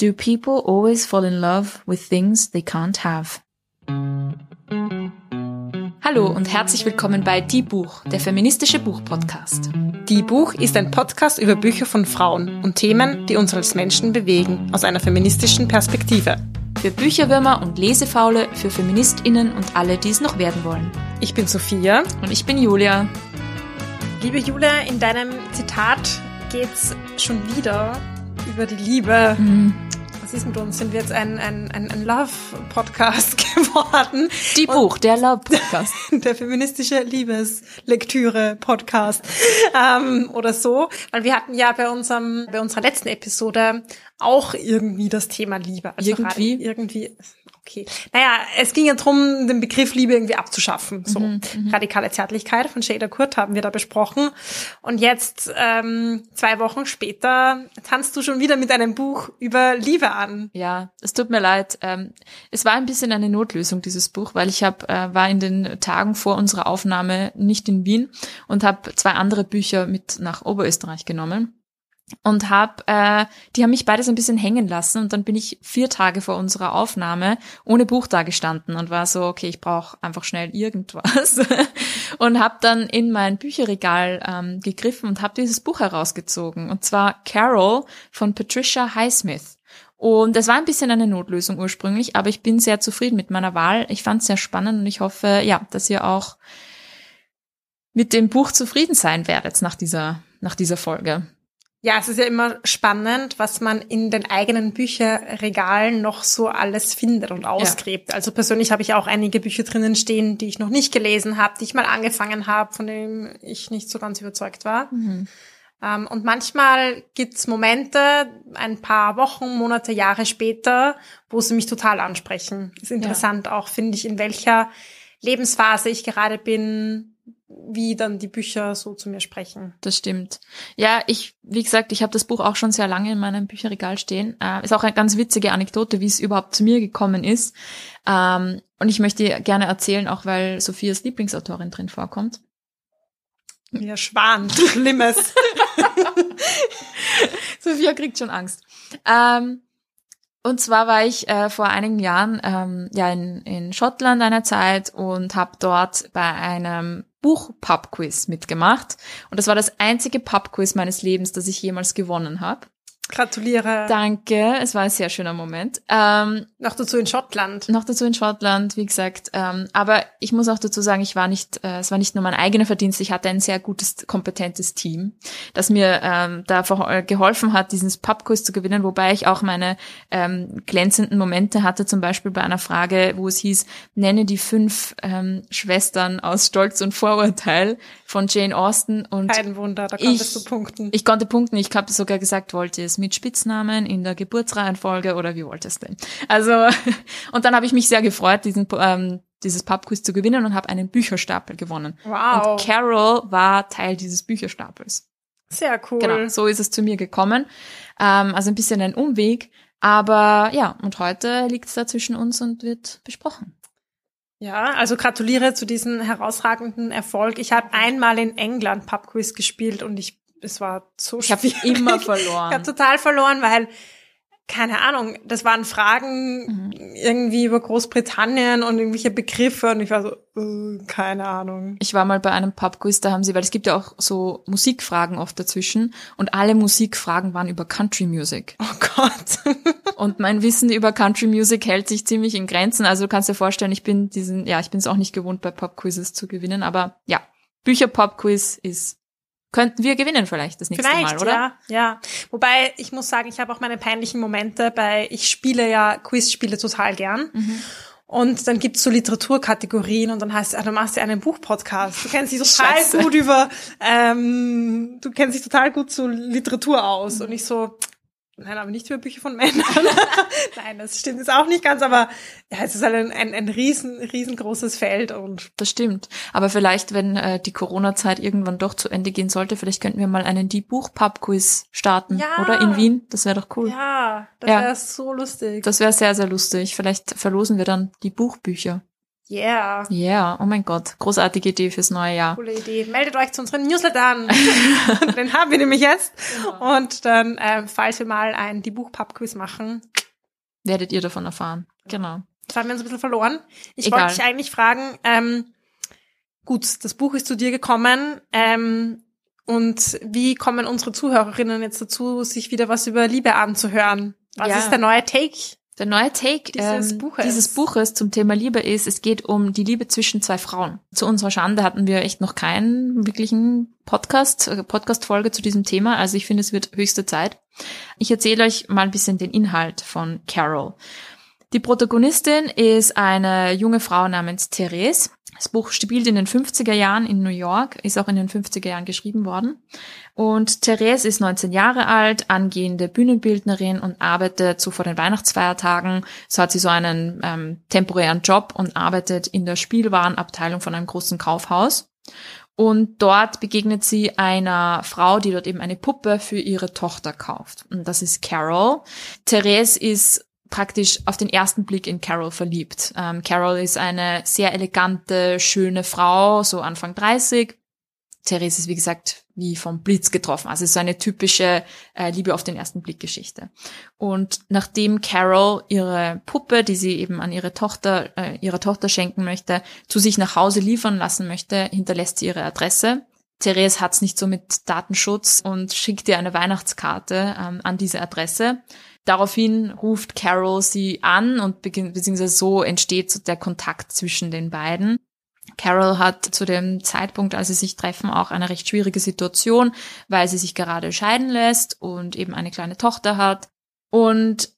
Do people always fall in love with things they can't have? Hallo und herzlich willkommen bei Die Buch, der feministische Buchpodcast. Die Buch ist ein Podcast über Bücher von Frauen und Themen, die uns als Menschen bewegen, aus einer feministischen Perspektive. Für Bücherwürmer und Lesefaule, für FeministInnen und alle, die es noch werden wollen. Ich bin Sophia. Und ich bin Julia. Liebe Julia, in deinem Zitat geht's schon wieder über die Liebe. Mhm was ist mit uns? Sind wir jetzt ein, ein, ein, ein Love-Podcast geworden? Die Buch, Und der Love-Podcast. Der feministische Liebeslektüre-Podcast ähm, oder so. Weil wir hatten ja bei unserem, bei unserer letzten Episode auch irgendwie das Thema Liebe. Also irgendwie? Irgendwie okay. Naja, es ging ja darum, den Begriff Liebe irgendwie abzuschaffen. So mhm, mhm, radikale Zärtlichkeit von Shader Kurt haben wir da besprochen. Und jetzt, ähm, zwei Wochen später, tanzt du schon wieder mit einem Buch über Liebe an. Ja, es tut mir leid. Ähm, es war ein bisschen eine Notlösung, dieses Buch, weil ich hab, äh, war in den Tagen vor unserer Aufnahme nicht in Wien und habe zwei andere Bücher mit nach Oberösterreich genommen und hab, äh, die haben mich beides ein bisschen hängen lassen und dann bin ich vier Tage vor unserer Aufnahme ohne Buch da gestanden und war so, okay, ich brauche einfach schnell irgendwas und habe dann in mein Bücherregal ähm, gegriffen und habe dieses Buch herausgezogen und zwar Carol von Patricia Highsmith. Und es war ein bisschen eine Notlösung ursprünglich, aber ich bin sehr zufrieden mit meiner Wahl. Ich fand es sehr spannend und ich hoffe, ja, dass ihr auch mit dem Buch zufrieden sein werdet nach dieser, nach dieser Folge. Ja, es ist ja immer spannend, was man in den eigenen Bücherregalen noch so alles findet und ausgräbt. Ja. Also persönlich habe ich auch einige Bücher drinnen stehen, die ich noch nicht gelesen habe, die ich mal angefangen habe, von denen ich nicht so ganz überzeugt war. Mhm. Ähm, und manchmal gibt's Momente, ein paar Wochen, Monate, Jahre später, wo sie mich total ansprechen. Ist interessant ja. auch, finde ich, in welcher Lebensphase ich gerade bin, wie dann die Bücher so zu mir sprechen. Das stimmt. Ja, ich, wie gesagt, ich habe das Buch auch schon sehr lange in meinem Bücherregal stehen. Äh, ist auch eine ganz witzige Anekdote, wie es überhaupt zu mir gekommen ist. Ähm, und ich möchte gerne erzählen, auch weil Sophias Lieblingsautorin drin vorkommt. Ja, Schwan, Schlimmes. Sophia kriegt schon Angst. Ähm, und zwar war ich äh, vor einigen Jahren ähm, ja in, in Schottland einer Zeit und habe dort bei einem Buch-Pub-Quiz mitgemacht. Und das war das einzige Pub-Quiz meines Lebens, das ich jemals gewonnen habe. Gratuliere. Danke, es war ein sehr schöner Moment. Ähm, noch dazu in Schottland. Noch dazu in Schottland, wie gesagt. Ähm, aber ich muss auch dazu sagen, ich war nicht, äh, es war nicht nur mein eigener Verdienst, ich hatte ein sehr gutes, kompetentes Team, das mir ähm, da äh, geholfen hat, diesen Pubquiz zu gewinnen, wobei ich auch meine ähm, glänzenden Momente hatte, zum Beispiel bei einer Frage, wo es hieß, nenne die fünf ähm, Schwestern aus Stolz und Vorurteil von Jane Austen und Kein Wunder, da konntest ich, du punkten. Ich konnte punkten, ich habe sogar gesagt, wollte es mit Spitznamen in der Geburtsreihenfolge oder wie wolltest du? Also und dann habe ich mich sehr gefreut, diesen ähm, dieses Pubquiz zu gewinnen und habe einen Bücherstapel gewonnen. Wow. Und Carol war Teil dieses Bücherstapels. Sehr cool. Genau, so ist es zu mir gekommen. Ähm, also ein bisschen ein Umweg, aber ja, und heute liegt es da zwischen uns und wird besprochen. Ja, also gratuliere zu diesem herausragenden Erfolg. Ich habe einmal in England Pubquiz gespielt und ich es war so schwierig. Ich habe immer verloren. Ich habe total verloren, weil keine Ahnung, das waren Fragen mhm. irgendwie über Großbritannien und irgendwelche Begriffe und ich war so, uh, keine Ahnung. Ich war mal bei einem Pubquiz, da haben sie, weil es gibt ja auch so Musikfragen oft dazwischen und alle Musikfragen waren über Country Music. Oh Gott. und mein Wissen über Country Music hält sich ziemlich in Grenzen, also du kannst dir vorstellen, ich bin diesen, ja, ich bin es auch nicht gewohnt, bei Pubquizzes zu gewinnen, aber ja, Bücher-Pubquiz ist könnten wir gewinnen vielleicht das nächste vielleicht, Mal, oder? Ja, ja. Wobei ich muss sagen, ich habe auch meine peinlichen Momente bei, ich spiele ja Quizspiele total gern. Mhm. Und dann gibt's so Literaturkategorien und dann heißt es, ah, du machst ja einen Buchpodcast. Du kennst dich total Scheiße. gut über, ähm, du kennst dich total gut zu Literatur aus. Mhm. Und ich so, Nein, aber nicht über Bücher von Männern. Nein, das stimmt jetzt auch nicht ganz, aber ja, es ist halt ein, ein, ein riesen, riesengroßes Feld und. Das stimmt. Aber vielleicht, wenn äh, die Corona-Zeit irgendwann doch zu Ende gehen sollte, vielleicht könnten wir mal einen Die Buch-Pub-Quiz starten. Ja. Oder in Wien. Das wäre doch cool. Ja, das ja. wäre so lustig. Das wäre sehr, sehr lustig. Vielleicht verlosen wir dann die Buchbücher. Yeah. Yeah, oh mein Gott. Großartige Idee fürs neue Jahr. Coole Idee. Meldet euch zu unseren Newslettern. Den haben wir nämlich jetzt. Genau. Und dann, äh, falls wir mal ein Die Buch-Pub-Quiz machen, werdet ihr davon erfahren. Genau. Das haben wir uns ein bisschen verloren. Ich wollte dich eigentlich fragen, ähm, gut, das Buch ist zu dir gekommen. Ähm, und wie kommen unsere Zuhörerinnen jetzt dazu, sich wieder was über Liebe anzuhören? Was ja. ist der neue Take? Der neue Take dieses, ähm, Buches. dieses Buches zum Thema Liebe ist, es geht um die Liebe zwischen zwei Frauen. Zu unserer Schande hatten wir echt noch keinen wirklichen Podcast, äh, Podcast-Folge zu diesem Thema. Also ich finde, es wird höchste Zeit. Ich erzähle euch mal ein bisschen den Inhalt von Carol. Die Protagonistin ist eine junge Frau namens Therese. Das Buch spielt in den 50er Jahren in New York, ist auch in den 50er Jahren geschrieben worden. Und Therese ist 19 Jahre alt, angehende Bühnenbildnerin und arbeitet so vor den Weihnachtsfeiertagen. So hat sie so einen ähm, temporären Job und arbeitet in der Spielwarenabteilung von einem großen Kaufhaus. Und dort begegnet sie einer Frau, die dort eben eine Puppe für ihre Tochter kauft. Und das ist Carol. Therese ist praktisch auf den ersten Blick in Carol verliebt. Ähm, Carol ist eine sehr elegante, schöne Frau, so Anfang 30. Therese ist, wie gesagt, wie vom Blitz getroffen. Also es ist so eine typische äh, Liebe auf den ersten Blick Geschichte. Und nachdem Carol ihre Puppe, die sie eben an ihre Tochter, äh, ihrer Tochter schenken möchte, zu sich nach Hause liefern lassen möchte, hinterlässt sie ihre Adresse. Therese hat's nicht so mit Datenschutz und schickt ihr eine Weihnachtskarte ähm, an diese Adresse. Daraufhin ruft Carol sie an und beginnt, beziehungsweise so entsteht der Kontakt zwischen den beiden. Carol hat zu dem Zeitpunkt, als sie sich treffen, auch eine recht schwierige Situation, weil sie sich gerade scheiden lässt und eben eine kleine Tochter hat. Und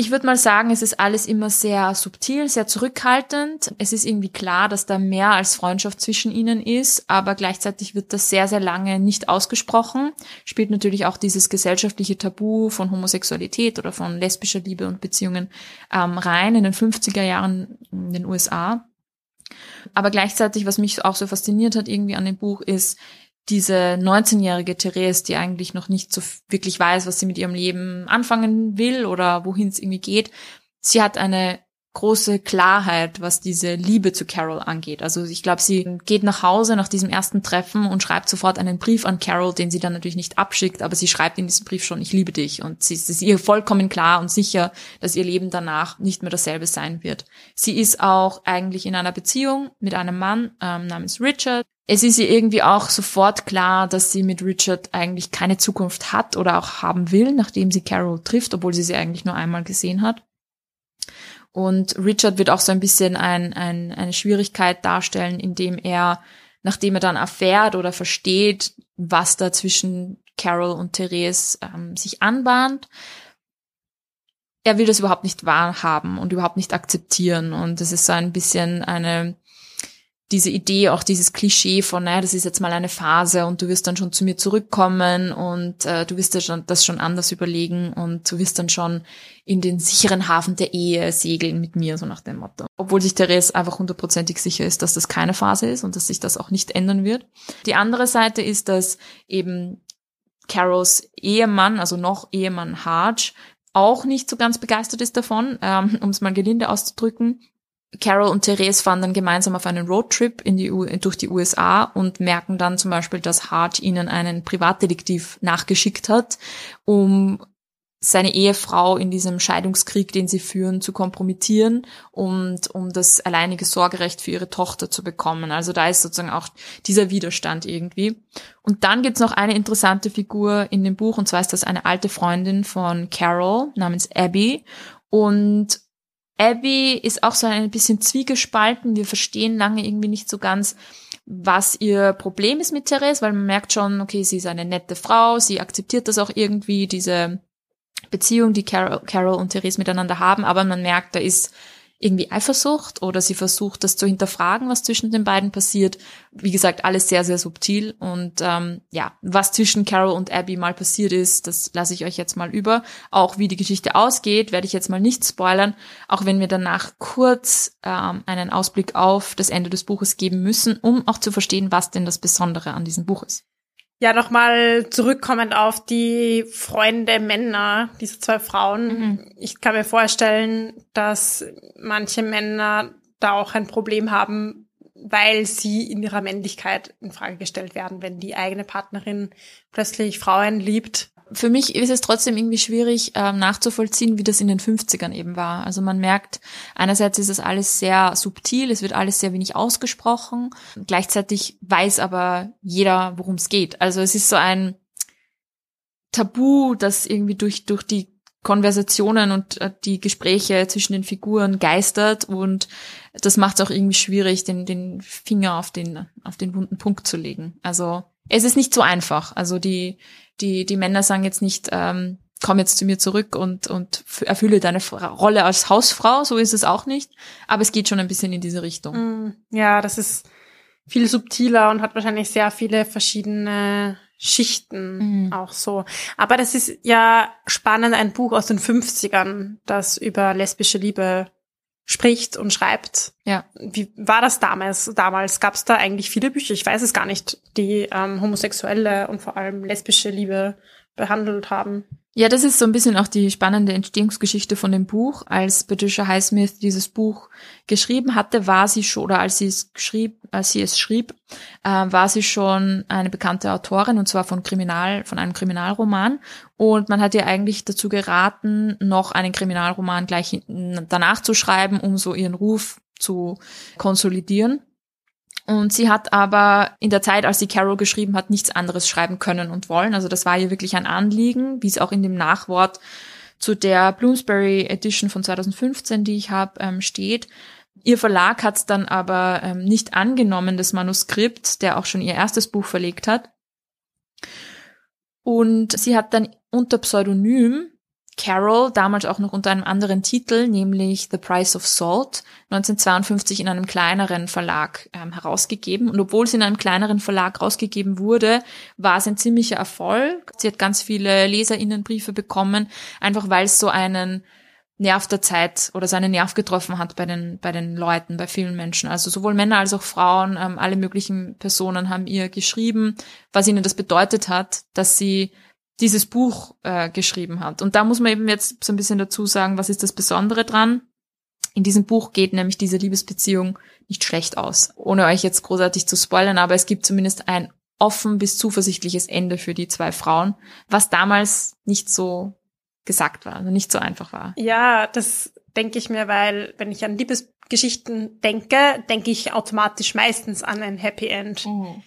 ich würde mal sagen, es ist alles immer sehr subtil, sehr zurückhaltend. Es ist irgendwie klar, dass da mehr als Freundschaft zwischen ihnen ist, aber gleichzeitig wird das sehr, sehr lange nicht ausgesprochen. Spielt natürlich auch dieses gesellschaftliche Tabu von Homosexualität oder von lesbischer Liebe und Beziehungen ähm, rein in den 50er Jahren in den USA. Aber gleichzeitig, was mich auch so fasziniert hat irgendwie an dem Buch, ist, diese 19-jährige Therese, die eigentlich noch nicht so wirklich weiß, was sie mit ihrem Leben anfangen will oder wohin es irgendwie geht, sie hat eine große Klarheit, was diese Liebe zu Carol angeht. Also ich glaube, sie geht nach Hause nach diesem ersten Treffen und schreibt sofort einen Brief an Carol, den sie dann natürlich nicht abschickt, aber sie schreibt in diesem Brief schon, ich liebe dich. Und sie ist ihr vollkommen klar und sicher, dass ihr Leben danach nicht mehr dasselbe sein wird. Sie ist auch eigentlich in einer Beziehung mit einem Mann ähm, namens Richard, es ist ihr irgendwie auch sofort klar, dass sie mit Richard eigentlich keine Zukunft hat oder auch haben will, nachdem sie Carol trifft, obwohl sie sie eigentlich nur einmal gesehen hat. Und Richard wird auch so ein bisschen ein, ein, eine Schwierigkeit darstellen, indem er, nachdem er dann erfährt oder versteht, was da zwischen Carol und Therese ähm, sich anbahnt, er will das überhaupt nicht wahrhaben und überhaupt nicht akzeptieren. Und es ist so ein bisschen eine diese Idee, auch dieses Klischee von, naja, das ist jetzt mal eine Phase und du wirst dann schon zu mir zurückkommen und äh, du wirst dir schon, das schon anders überlegen und du wirst dann schon in den sicheren Hafen der Ehe segeln mit mir, so nach dem Motto. Obwohl sich Therese einfach hundertprozentig sicher ist, dass das keine Phase ist und dass sich das auch nicht ändern wird. Die andere Seite ist, dass eben Carols Ehemann, also noch Ehemann Harge, auch nicht so ganz begeistert ist davon, ähm, um es mal gelinde auszudrücken. Carol und Therese fahren dann gemeinsam auf einen Roadtrip in die durch die USA und merken dann zum Beispiel, dass Hart ihnen einen Privatdetektiv nachgeschickt hat, um seine Ehefrau in diesem Scheidungskrieg, den sie führen, zu kompromittieren und um das alleinige Sorgerecht für ihre Tochter zu bekommen. Also da ist sozusagen auch dieser Widerstand irgendwie. Und dann gibt's noch eine interessante Figur in dem Buch, und zwar ist das eine alte Freundin von Carol namens Abby. Und Abby ist auch so ein bisschen zwiegespalten. Wir verstehen lange irgendwie nicht so ganz, was ihr Problem ist mit Therese, weil man merkt schon, okay, sie ist eine nette Frau, sie akzeptiert das auch irgendwie, diese Beziehung, die Carol, Carol und Therese miteinander haben, aber man merkt, da ist irgendwie Eifersucht oder sie versucht, das zu hinterfragen, was zwischen den beiden passiert. Wie gesagt, alles sehr, sehr subtil. Und ähm, ja, was zwischen Carol und Abby mal passiert ist, das lasse ich euch jetzt mal über. Auch wie die Geschichte ausgeht, werde ich jetzt mal nicht spoilern, auch wenn wir danach kurz ähm, einen Ausblick auf das Ende des Buches geben müssen, um auch zu verstehen, was denn das Besondere an diesem Buch ist. Ja, nochmal zurückkommend auf die Freunde Männer, diese zwei Frauen. Mhm. Ich kann mir vorstellen, dass manche Männer da auch ein Problem haben, weil sie in ihrer Männlichkeit in Frage gestellt werden, wenn die eigene Partnerin plötzlich Frauen liebt. Für mich ist es trotzdem irgendwie schwierig ähm, nachzuvollziehen, wie das in den 50ern eben war. Also man merkt, einerseits ist es alles sehr subtil, es wird alles sehr wenig ausgesprochen. Gleichzeitig weiß aber jeder, worum es geht. Also es ist so ein Tabu, das irgendwie durch, durch die Konversationen und äh, die Gespräche zwischen den Figuren geistert und das macht es auch irgendwie schwierig, den, den Finger auf den, auf den wunden Punkt zu legen. Also es ist nicht so einfach. Also die, die, die Männer sagen jetzt nicht, ähm, komm jetzt zu mir zurück und, und erfülle deine Rolle als Hausfrau, so ist es auch nicht. Aber es geht schon ein bisschen in diese Richtung. Mm, ja, das ist viel subtiler und hat wahrscheinlich sehr viele verschiedene Schichten mhm. auch so. Aber das ist ja spannend, ein Buch aus den 50ern, das über lesbische Liebe spricht und schreibt. Ja. Wie war das damals? Damals gab es da eigentlich viele Bücher, ich weiß es gar nicht, die ähm, homosexuelle und vor allem lesbische Liebe behandelt haben. Ja, das ist so ein bisschen auch die spannende Entstehungsgeschichte von dem Buch. Als Patricia Highsmith dieses Buch geschrieben hatte, war sie schon, oder als sie es schrieb, als sie es schrieb, äh, war sie schon eine bekannte Autorin, und zwar von Kriminal, von einem Kriminalroman. Und man hat ihr eigentlich dazu geraten, noch einen Kriminalroman gleich danach zu schreiben, um so ihren Ruf zu konsolidieren. Und sie hat aber in der Zeit, als sie Carol geschrieben hat, nichts anderes schreiben können und wollen. Also das war ihr wirklich ein Anliegen, wie es auch in dem Nachwort zu der Bloomsbury Edition von 2015, die ich habe, ähm, steht. Ihr Verlag hat es dann aber ähm, nicht angenommen, das Manuskript, der auch schon ihr erstes Buch verlegt hat. Und sie hat dann unter Pseudonym Carol, damals auch noch unter einem anderen Titel, nämlich The Price of Salt, 1952 in einem kleineren Verlag ähm, herausgegeben. Und obwohl sie in einem kleineren Verlag rausgegeben wurde, war es ein ziemlicher Erfolg. Sie hat ganz viele Leserinnenbriefe bekommen, einfach weil es so einen Nerv der Zeit oder seinen Nerv getroffen hat bei den, bei den Leuten, bei vielen Menschen. Also sowohl Männer als auch Frauen, ähm, alle möglichen Personen haben ihr geschrieben, was ihnen das bedeutet hat, dass sie dieses Buch äh, geschrieben hat. Und da muss man eben jetzt so ein bisschen dazu sagen, was ist das Besondere dran? In diesem Buch geht nämlich diese Liebesbeziehung nicht schlecht aus. Ohne euch jetzt großartig zu spoilern, aber es gibt zumindest ein offen bis zuversichtliches Ende für die zwei Frauen, was damals nicht so gesagt war, also nicht so einfach war. Ja, das denke ich mir, weil wenn ich an Liebesgeschichten denke, denke ich automatisch meistens an ein Happy End. Mhm.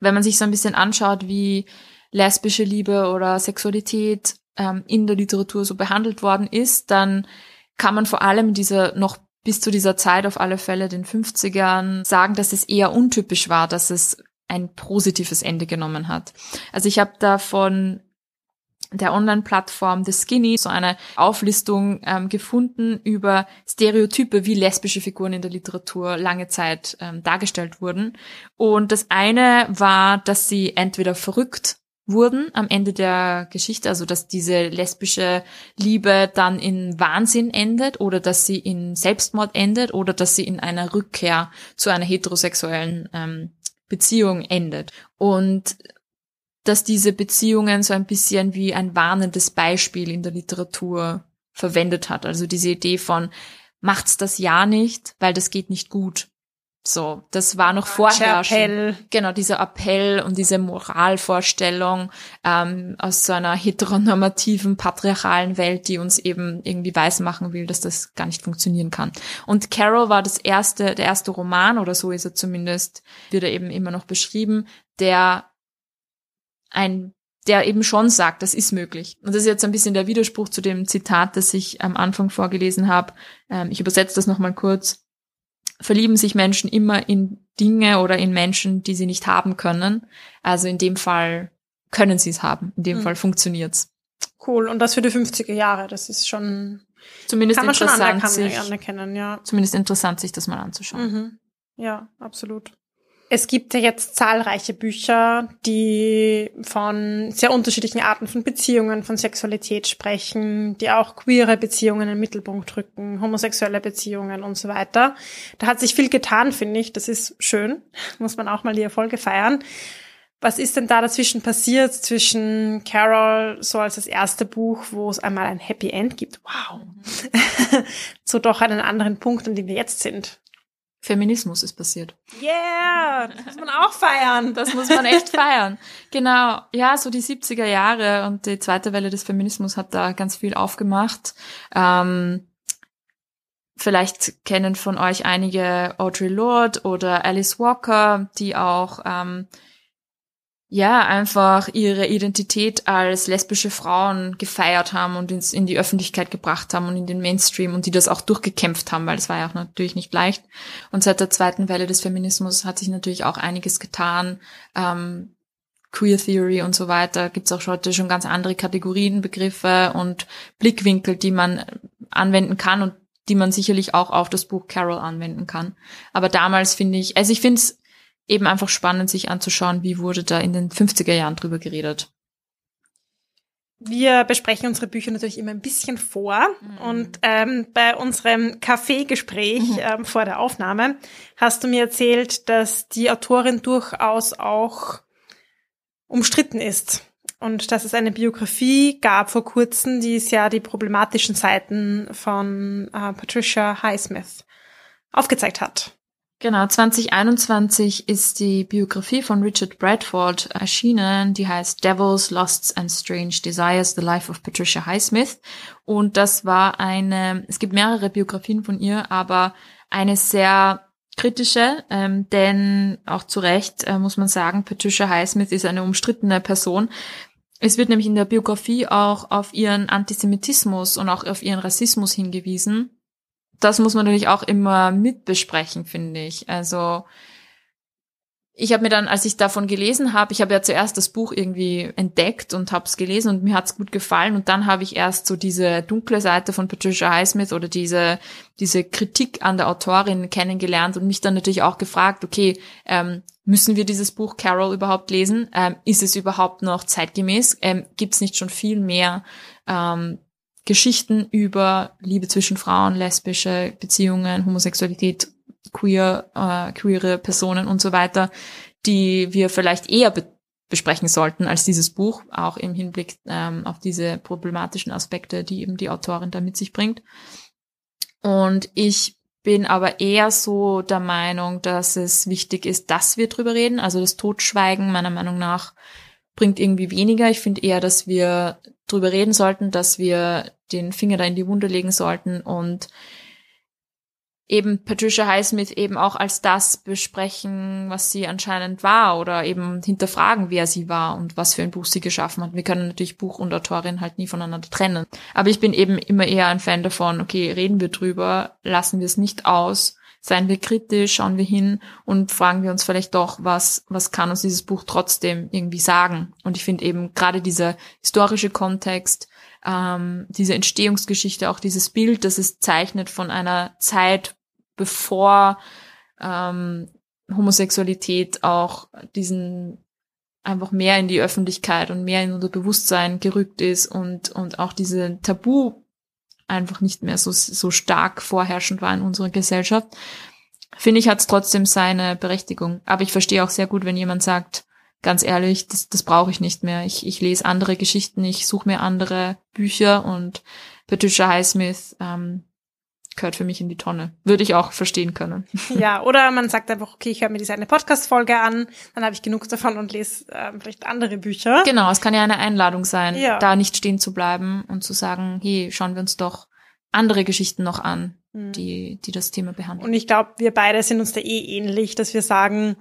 Wenn man sich so ein bisschen anschaut, wie lesbische Liebe oder Sexualität ähm, in der Literatur so behandelt worden ist, dann kann man vor allem dieser noch bis zu dieser Zeit auf alle Fälle den 50ern sagen, dass es eher untypisch war, dass es ein positives Ende genommen hat. Also ich habe da von der Online-Plattform The Skinny so eine Auflistung ähm, gefunden über Stereotype, wie lesbische Figuren in der Literatur lange Zeit ähm, dargestellt wurden. Und das eine war, dass sie entweder verrückt wurden am Ende der Geschichte, also dass diese lesbische Liebe dann in Wahnsinn endet oder dass sie in Selbstmord endet oder dass sie in einer Rückkehr zu einer heterosexuellen ähm, Beziehung endet. Und dass diese Beziehungen so ein bisschen wie ein warnendes Beispiel in der Literatur verwendet hat. Also diese Idee von macht's das ja nicht, weil das geht nicht gut. So, das war noch vorher Appell. Genau, dieser Appell und diese Moralvorstellung ähm, aus so einer heteronormativen, patriarchalen Welt, die uns eben irgendwie weismachen will, dass das gar nicht funktionieren kann. Und Carol war das erste, der erste Roman, oder so ist er zumindest, wird er eben immer noch beschrieben, der ein der eben schon sagt, das ist möglich. Und das ist jetzt ein bisschen der Widerspruch zu dem Zitat, das ich am Anfang vorgelesen habe. Ähm, ich übersetze das nochmal kurz verlieben sich Menschen immer in Dinge oder in Menschen, die sie nicht haben können. Also in dem Fall können sie es haben. In dem mhm. Fall funktioniert's. Cool. Und das für die 50er Jahre. Das ist schon zumindest kann man interessant, schon sich, anerkennen, ja. Zumindest interessant, sich das mal anzuschauen. Mhm. Ja, absolut. Es gibt ja jetzt zahlreiche Bücher, die von sehr unterschiedlichen Arten von Beziehungen, von Sexualität sprechen, die auch queere Beziehungen in den Mittelpunkt rücken, homosexuelle Beziehungen und so weiter. Da hat sich viel getan, finde ich. Das ist schön. Muss man auch mal die Erfolge feiern. Was ist denn da dazwischen passiert zwischen Carol so als das erste Buch, wo es einmal ein Happy End gibt? Wow. zu doch einen anderen Punkt, an dem wir jetzt sind. Feminismus ist passiert. Yeah, das muss man auch feiern. Das muss man echt feiern. Genau, ja, so die 70er Jahre und die zweite Welle des Feminismus hat da ganz viel aufgemacht. Ähm, vielleicht kennen von euch einige Audre Lorde oder Alice Walker, die auch ähm, ja, einfach ihre Identität als lesbische Frauen gefeiert haben und ins, in die Öffentlichkeit gebracht haben und in den Mainstream und die das auch durchgekämpft haben, weil es war ja auch natürlich nicht leicht. Und seit der zweiten Welle des Feminismus hat sich natürlich auch einiges getan. Ähm, Queer Theory und so weiter gibt es auch heute schon ganz andere Kategorien, Begriffe und Blickwinkel, die man anwenden kann und die man sicherlich auch auf das Buch Carol anwenden kann. Aber damals finde ich, also ich finde es eben einfach spannend, sich anzuschauen, wie wurde da in den 50er Jahren drüber geredet. Wir besprechen unsere Bücher natürlich immer ein bisschen vor. Mhm. Und ähm, bei unserem Kaffeegespräch mhm. ähm, vor der Aufnahme hast du mir erzählt, dass die Autorin durchaus auch umstritten ist. Und dass es eine Biografie gab vor kurzem, die es ja die problematischen Seiten von äh, Patricia Highsmith aufgezeigt hat. Genau, 2021 ist die Biografie von Richard Bradford erschienen, die heißt Devils, Lusts and Strange Desires, The Life of Patricia Highsmith. Und das war eine, es gibt mehrere Biografien von ihr, aber eine sehr kritische, ähm, denn auch zu Recht äh, muss man sagen, Patricia Highsmith ist eine umstrittene Person. Es wird nämlich in der Biografie auch auf ihren Antisemitismus und auch auf ihren Rassismus hingewiesen das muss man natürlich auch immer mitbesprechen, finde ich. Also ich habe mir dann, als ich davon gelesen habe, ich habe ja zuerst das Buch irgendwie entdeckt und habe es gelesen und mir hat es gut gefallen und dann habe ich erst so diese dunkle Seite von Patricia Highsmith oder diese diese Kritik an der Autorin kennengelernt und mich dann natürlich auch gefragt, okay, ähm, müssen wir dieses Buch Carol überhaupt lesen? Ähm, ist es überhaupt noch zeitgemäß? Ähm, Gibt es nicht schon viel mehr ähm, Geschichten über Liebe zwischen Frauen, lesbische Beziehungen, Homosexualität, queer, äh, queere Personen und so weiter, die wir vielleicht eher be besprechen sollten als dieses Buch, auch im Hinblick ähm, auf diese problematischen Aspekte, die eben die Autorin da mit sich bringt. Und ich bin aber eher so der Meinung, dass es wichtig ist, dass wir drüber reden. Also das Totschweigen meiner Meinung nach bringt irgendwie weniger. Ich finde eher, dass wir drüber reden sollten, dass wir den Finger da in die Wunde legen sollten und eben Patricia Highsmith eben auch als das besprechen, was sie anscheinend war oder eben hinterfragen, wer sie war und was für ein Buch sie geschaffen hat. Wir können natürlich Buch und Autorin halt nie voneinander trennen. Aber ich bin eben immer eher ein Fan davon, okay, reden wir drüber, lassen wir es nicht aus, seien wir kritisch, schauen wir hin und fragen wir uns vielleicht doch, was, was kann uns dieses Buch trotzdem irgendwie sagen. Und ich finde eben gerade dieser historische Kontext, ähm, diese Entstehungsgeschichte, auch dieses Bild, das es zeichnet von einer Zeit, bevor ähm, Homosexualität auch diesen einfach mehr in die Öffentlichkeit und mehr in unser Bewusstsein gerückt ist und, und auch diese Tabu einfach nicht mehr so, so stark vorherrschend war in unserer Gesellschaft, finde ich, hat es trotzdem seine Berechtigung. Aber ich verstehe auch sehr gut, wenn jemand sagt, ganz ehrlich, das, das brauche ich nicht mehr. Ich, ich lese andere Geschichten, ich suche mir andere Bücher und Patricia Highsmith ähm, gehört für mich in die Tonne. Würde ich auch verstehen können. Ja, oder man sagt einfach, okay, ich höre mir diese eine Podcast-Folge an, dann habe ich genug davon und lese äh, vielleicht andere Bücher. Genau, es kann ja eine Einladung sein, ja. da nicht stehen zu bleiben und zu sagen, hey, schauen wir uns doch andere Geschichten noch an, mhm. die, die das Thema behandeln. Und ich glaube, wir beide sind uns da eh ähnlich, dass wir sagen,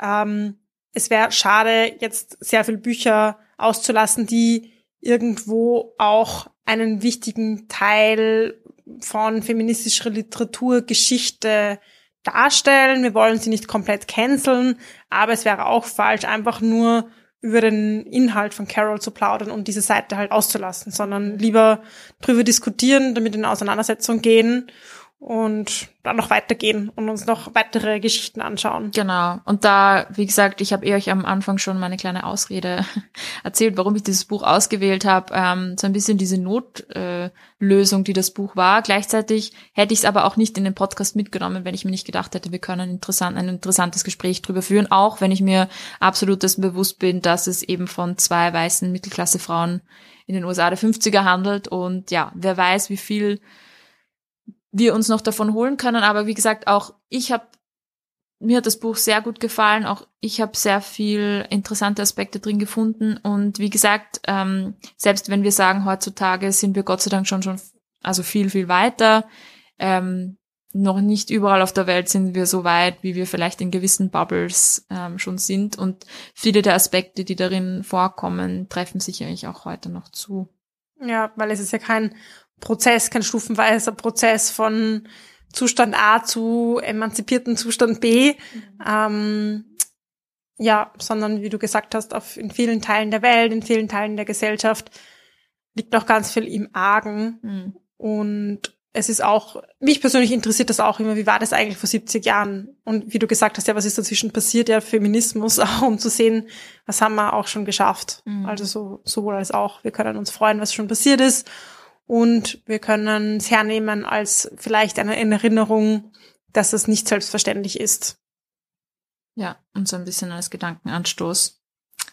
ähm, es wäre schade, jetzt sehr viele Bücher auszulassen, die irgendwo auch einen wichtigen Teil von feministischer Literatur, Geschichte darstellen. Wir wollen sie nicht komplett canceln, aber es wäre auch falsch, einfach nur über den Inhalt von Carol zu plaudern und diese Seite halt auszulassen, sondern lieber drüber diskutieren, damit in Auseinandersetzung gehen und dann noch weitergehen und uns noch weitere Geschichten anschauen. Genau. Und da, wie gesagt, ich habe eh euch am Anfang schon meine kleine Ausrede erzählt, warum ich dieses Buch ausgewählt habe. Ähm, so ein bisschen diese Notlösung, äh, die das Buch war. Gleichzeitig hätte ich es aber auch nicht in den Podcast mitgenommen, wenn ich mir nicht gedacht hätte, wir können ein, interessant, ein interessantes Gespräch drüber führen, auch wenn ich mir absolut dessen bewusst bin, dass es eben von zwei weißen Mittelklassefrauen in den USA der 50er handelt. Und ja, wer weiß, wie viel wir uns noch davon holen können. Aber wie gesagt, auch ich habe mir hat das Buch sehr gut gefallen. Auch ich habe sehr viel interessante Aspekte drin gefunden. Und wie gesagt, ähm, selbst wenn wir sagen, heutzutage sind wir Gott sei Dank schon schon also viel, viel weiter. Ähm, noch nicht überall auf der Welt sind wir so weit, wie wir vielleicht in gewissen Bubbles ähm, schon sind. Und viele der Aspekte, die darin vorkommen, treffen sich eigentlich auch heute noch zu. Ja, weil es ist ja kein Prozess, kein stufenweiser Prozess von Zustand A zu emanzipierten Zustand B. Mhm. Ähm, ja, sondern wie du gesagt hast, auf, in vielen Teilen der Welt, in vielen Teilen der Gesellschaft liegt noch ganz viel im Argen. Mhm. Und es ist auch, mich persönlich interessiert das auch immer, wie war das eigentlich vor 70 Jahren? Und wie du gesagt hast, ja, was ist dazwischen passiert? Ja, Feminismus, auch um zu sehen, was haben wir auch schon geschafft. Mhm. Also so, sowohl als auch. Wir können uns freuen, was schon passiert ist. Und wir können es hernehmen als vielleicht eine Erinnerung, dass es nicht selbstverständlich ist. Ja, und so ein bisschen als Gedankenanstoß.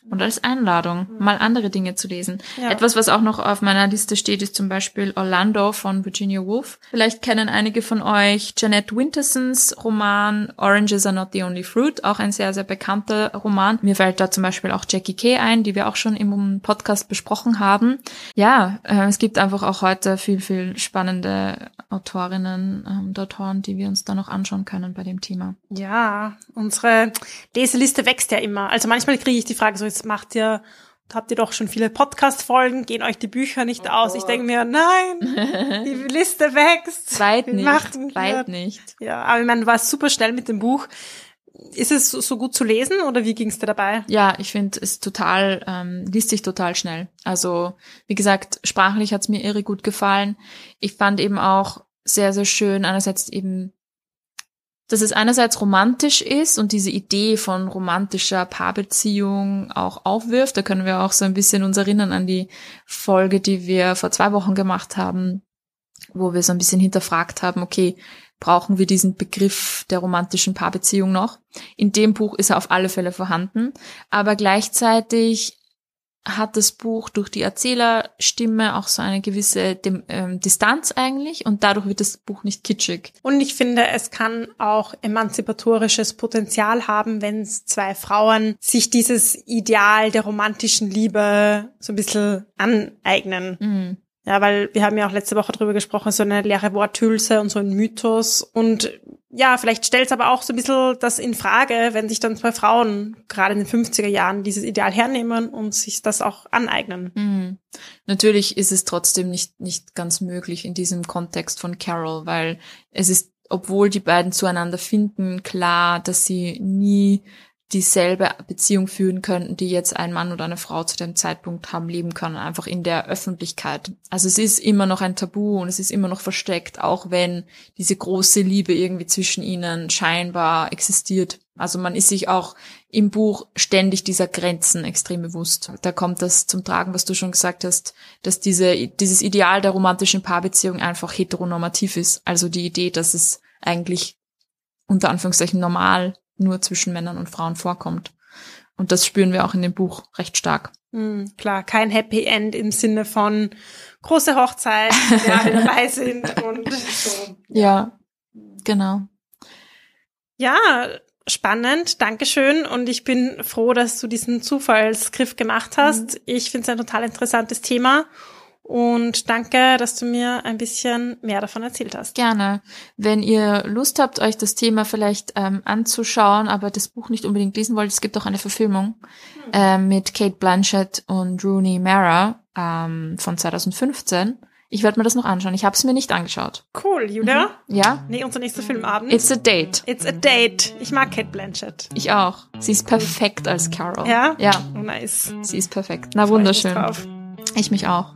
Und als Einladung, mal andere Dinge zu lesen. Ja. Etwas, was auch noch auf meiner Liste steht, ist zum Beispiel Orlando von Virginia Woolf. Vielleicht kennen einige von euch Jeanette Wintersons Roman Oranges are not the only fruit, auch ein sehr, sehr bekannter Roman. Mir fällt da zum Beispiel auch Jackie Kay ein, die wir auch schon im Podcast besprochen haben. Ja, äh, es gibt einfach auch heute viel, viel spannende Autorinnen ähm, und Autoren, die wir uns da noch anschauen können bei dem Thema. Ja, unsere Leseliste wächst ja immer. Also manchmal kriege ich die Frage so, jetzt macht ihr, habt ihr doch schon viele Podcast-Folgen, gehen euch die Bücher nicht oh aus. Ich denke mir, nein, die Liste wächst. Weit nicht, weit nicht. Ja, aber ich meine, du warst super schnell mit dem Buch. Ist es so gut zu lesen oder wie ging es dir dabei? Ja, ich finde es total, ähm, liest sich total schnell. Also, wie gesagt, sprachlich hat es mir irre gut gefallen. Ich fand eben auch sehr, sehr schön, einerseits eben dass es einerseits romantisch ist und diese Idee von romantischer Paarbeziehung auch aufwirft. Da können wir auch so ein bisschen uns erinnern an die Folge, die wir vor zwei Wochen gemacht haben, wo wir so ein bisschen hinterfragt haben, okay, brauchen wir diesen Begriff der romantischen Paarbeziehung noch? In dem Buch ist er auf alle Fälle vorhanden, aber gleichzeitig hat das Buch durch die Erzählerstimme auch so eine gewisse Dem ähm, Distanz eigentlich und dadurch wird das Buch nicht kitschig. Und ich finde, es kann auch emanzipatorisches Potenzial haben, wenn zwei Frauen sich dieses Ideal der romantischen Liebe so ein bisschen aneignen. Mhm. Ja, weil wir haben ja auch letzte Woche drüber gesprochen, so eine leere Worthülse und so ein Mythos. Und ja, vielleicht stellt es aber auch so ein bisschen das in Frage, wenn sich dann zwei Frauen gerade in den 50er Jahren dieses Ideal hernehmen und sich das auch aneignen. Mhm. Natürlich ist es trotzdem nicht, nicht ganz möglich in diesem Kontext von Carol, weil es ist, obwohl die beiden zueinander finden, klar, dass sie nie dieselbe Beziehung führen könnten, die jetzt ein Mann oder eine Frau zu dem Zeitpunkt haben leben können, einfach in der Öffentlichkeit. Also es ist immer noch ein Tabu und es ist immer noch versteckt, auch wenn diese große Liebe irgendwie zwischen ihnen scheinbar existiert. Also man ist sich auch im Buch ständig dieser Grenzen extrem bewusst. Da kommt das zum Tragen, was du schon gesagt hast, dass diese, dieses Ideal der romantischen Paarbeziehung einfach heteronormativ ist. Also die Idee, dass es eigentlich unter Anführungszeichen normal nur zwischen Männern und Frauen vorkommt. Und das spüren wir auch in dem Buch recht stark. Mhm, klar, kein Happy End im Sinne von große Hochzeit, wir dabei sind und so. Ja, genau. Ja, spannend, Dankeschön. Und ich bin froh, dass du diesen Zufallsgriff gemacht hast. Mhm. Ich finde es ein total interessantes Thema. Und danke, dass du mir ein bisschen mehr davon erzählt hast. Gerne. Wenn ihr Lust habt, euch das Thema vielleicht ähm, anzuschauen, aber das Buch nicht unbedingt lesen wollt, es gibt auch eine Verfilmung hm. äh, mit Kate Blanchett und Rooney Mara ähm, von 2015. Ich werde mir das noch anschauen. Ich habe es mir nicht angeschaut. Cool, Julia. Mhm. Ja? Nee, unser nächster Filmabend. It's a date. It's a date. Ich mag Kate Blanchett. Ich auch. Sie ist perfekt als Carol. Ja? Ja. Oh, nice. Sie ist perfekt. Na, wunderschön. Ich mich auch.